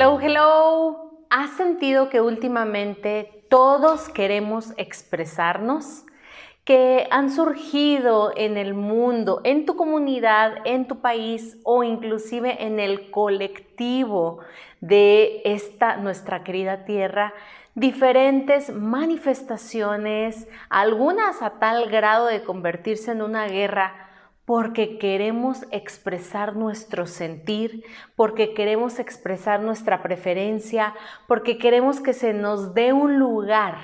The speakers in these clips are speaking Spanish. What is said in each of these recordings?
Hello, hello. ¿Has sentido que últimamente todos queremos expresarnos? que han surgido en el mundo, en tu comunidad, en tu país o inclusive en el colectivo de esta nuestra querida tierra, diferentes manifestaciones, algunas a tal grado de convertirse en una guerra porque queremos expresar nuestro sentir, porque queremos expresar nuestra preferencia, porque queremos que se nos dé un lugar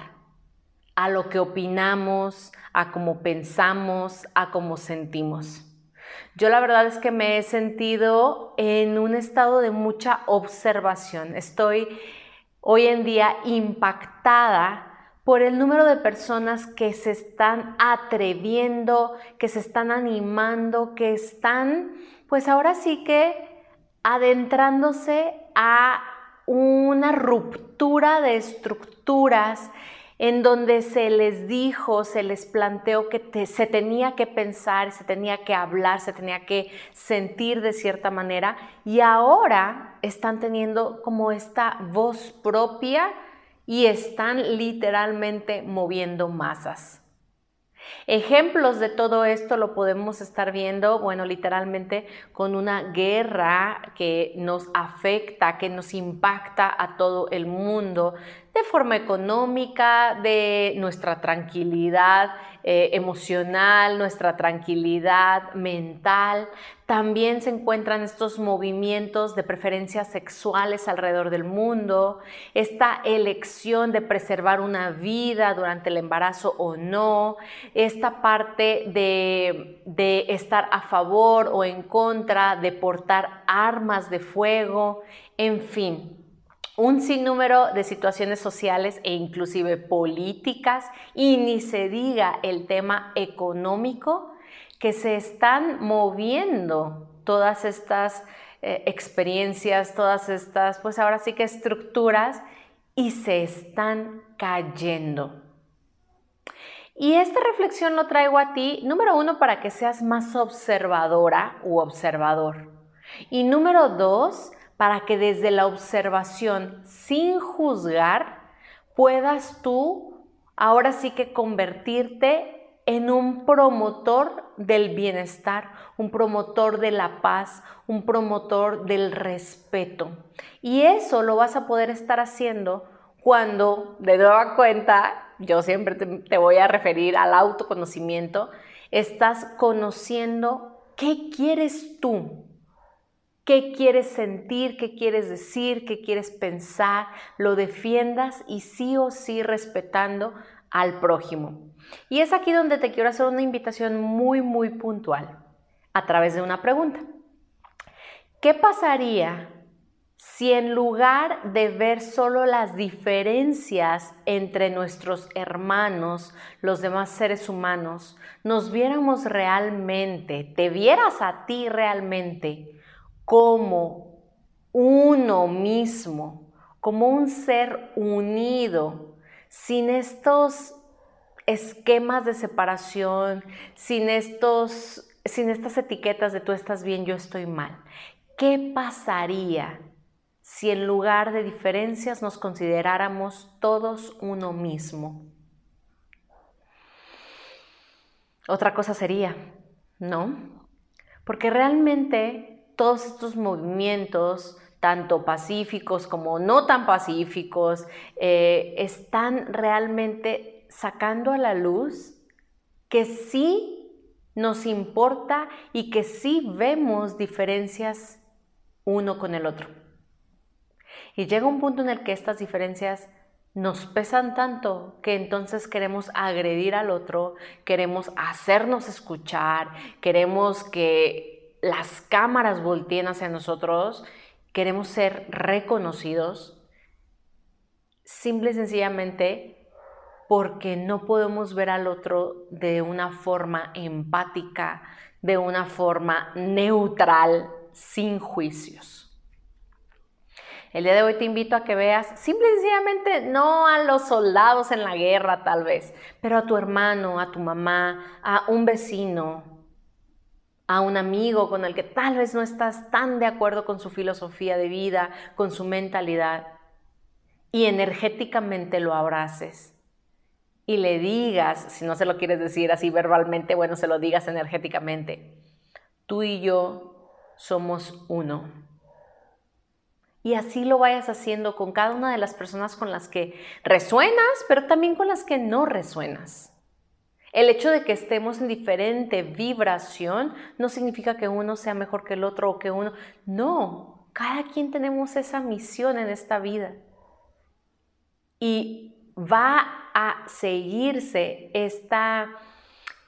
a lo que opinamos, a cómo pensamos, a cómo sentimos. Yo la verdad es que me he sentido en un estado de mucha observación. Estoy hoy en día impactada por el número de personas que se están atreviendo, que se están animando, que están, pues ahora sí que adentrándose a una ruptura de estructuras en donde se les dijo, se les planteó que se tenía que pensar, se tenía que hablar, se tenía que sentir de cierta manera y ahora están teniendo como esta voz propia y están literalmente moviendo masas. Ejemplos de todo esto lo podemos estar viendo, bueno, literalmente con una guerra que nos afecta, que nos impacta a todo el mundo, de forma económica, de nuestra tranquilidad eh, emocional, nuestra tranquilidad mental. También se encuentran estos movimientos de preferencias sexuales alrededor del mundo, esta elección de preservar una vida durante el embarazo o no, esta parte de, de estar a favor o en contra de portar armas de fuego, en fin un sinnúmero de situaciones sociales e inclusive políticas y ni se diga el tema económico que se están moviendo todas estas eh, experiencias, todas estas, pues ahora sí que estructuras y se están cayendo. Y esta reflexión lo traigo a ti, número uno, para que seas más observadora u observador. Y número dos, para que desde la observación, sin juzgar, puedas tú ahora sí que convertirte en un promotor del bienestar, un promotor de la paz, un promotor del respeto. Y eso lo vas a poder estar haciendo cuando, de nueva cuenta, yo siempre te, te voy a referir al autoconocimiento, estás conociendo qué quieres tú, qué quieres sentir, qué quieres decir, qué quieres pensar, lo defiendas y sí o sí respetando al prójimo. Y es aquí donde te quiero hacer una invitación muy, muy puntual a través de una pregunta. ¿Qué pasaría si en lugar de ver solo las diferencias entre nuestros hermanos, los demás seres humanos, nos viéramos realmente, te vieras a ti realmente como uno mismo, como un ser unido, sin estos esquemas de separación, sin, estos, sin estas etiquetas de tú estás bien, yo estoy mal. ¿Qué pasaría si en lugar de diferencias nos consideráramos todos uno mismo? Otra cosa sería, ¿no? Porque realmente todos estos movimientos, tanto pacíficos como no tan pacíficos, eh, están realmente sacando a la luz que sí nos importa y que sí vemos diferencias uno con el otro. Y llega un punto en el que estas diferencias nos pesan tanto que entonces queremos agredir al otro, queremos hacernos escuchar, queremos que las cámaras volteen hacia nosotros queremos ser reconocidos, simple y sencillamente porque no podemos ver al otro de una forma empática, de una forma neutral, sin juicios. El día de hoy te invito a que veas simple y sencillamente no a los soldados en la guerra tal vez, pero a tu hermano, a tu mamá, a un vecino, a un amigo con el que tal vez no estás tan de acuerdo con su filosofía de vida, con su mentalidad, y energéticamente lo abraces y le digas, si no se lo quieres decir así verbalmente, bueno, se lo digas energéticamente, tú y yo somos uno. Y así lo vayas haciendo con cada una de las personas con las que resuenas, pero también con las que no resuenas. El hecho de que estemos en diferente vibración no significa que uno sea mejor que el otro o que uno... No, cada quien tenemos esa misión en esta vida. Y va a seguirse esta,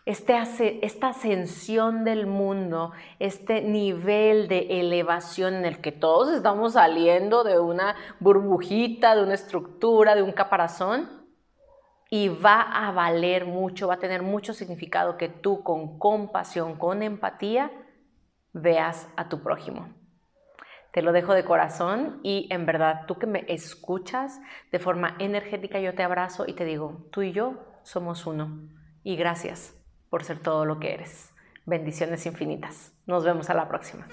este, esta ascensión del mundo, este nivel de elevación en el que todos estamos saliendo de una burbujita, de una estructura, de un caparazón, y va a valer mucho, va a tener mucho significado que tú con compasión, con empatía, veas a tu prójimo. Te lo dejo de corazón y en verdad tú que me escuchas de forma energética, yo te abrazo y te digo, tú y yo somos uno. Y gracias por ser todo lo que eres. Bendiciones infinitas. Nos vemos a la próxima.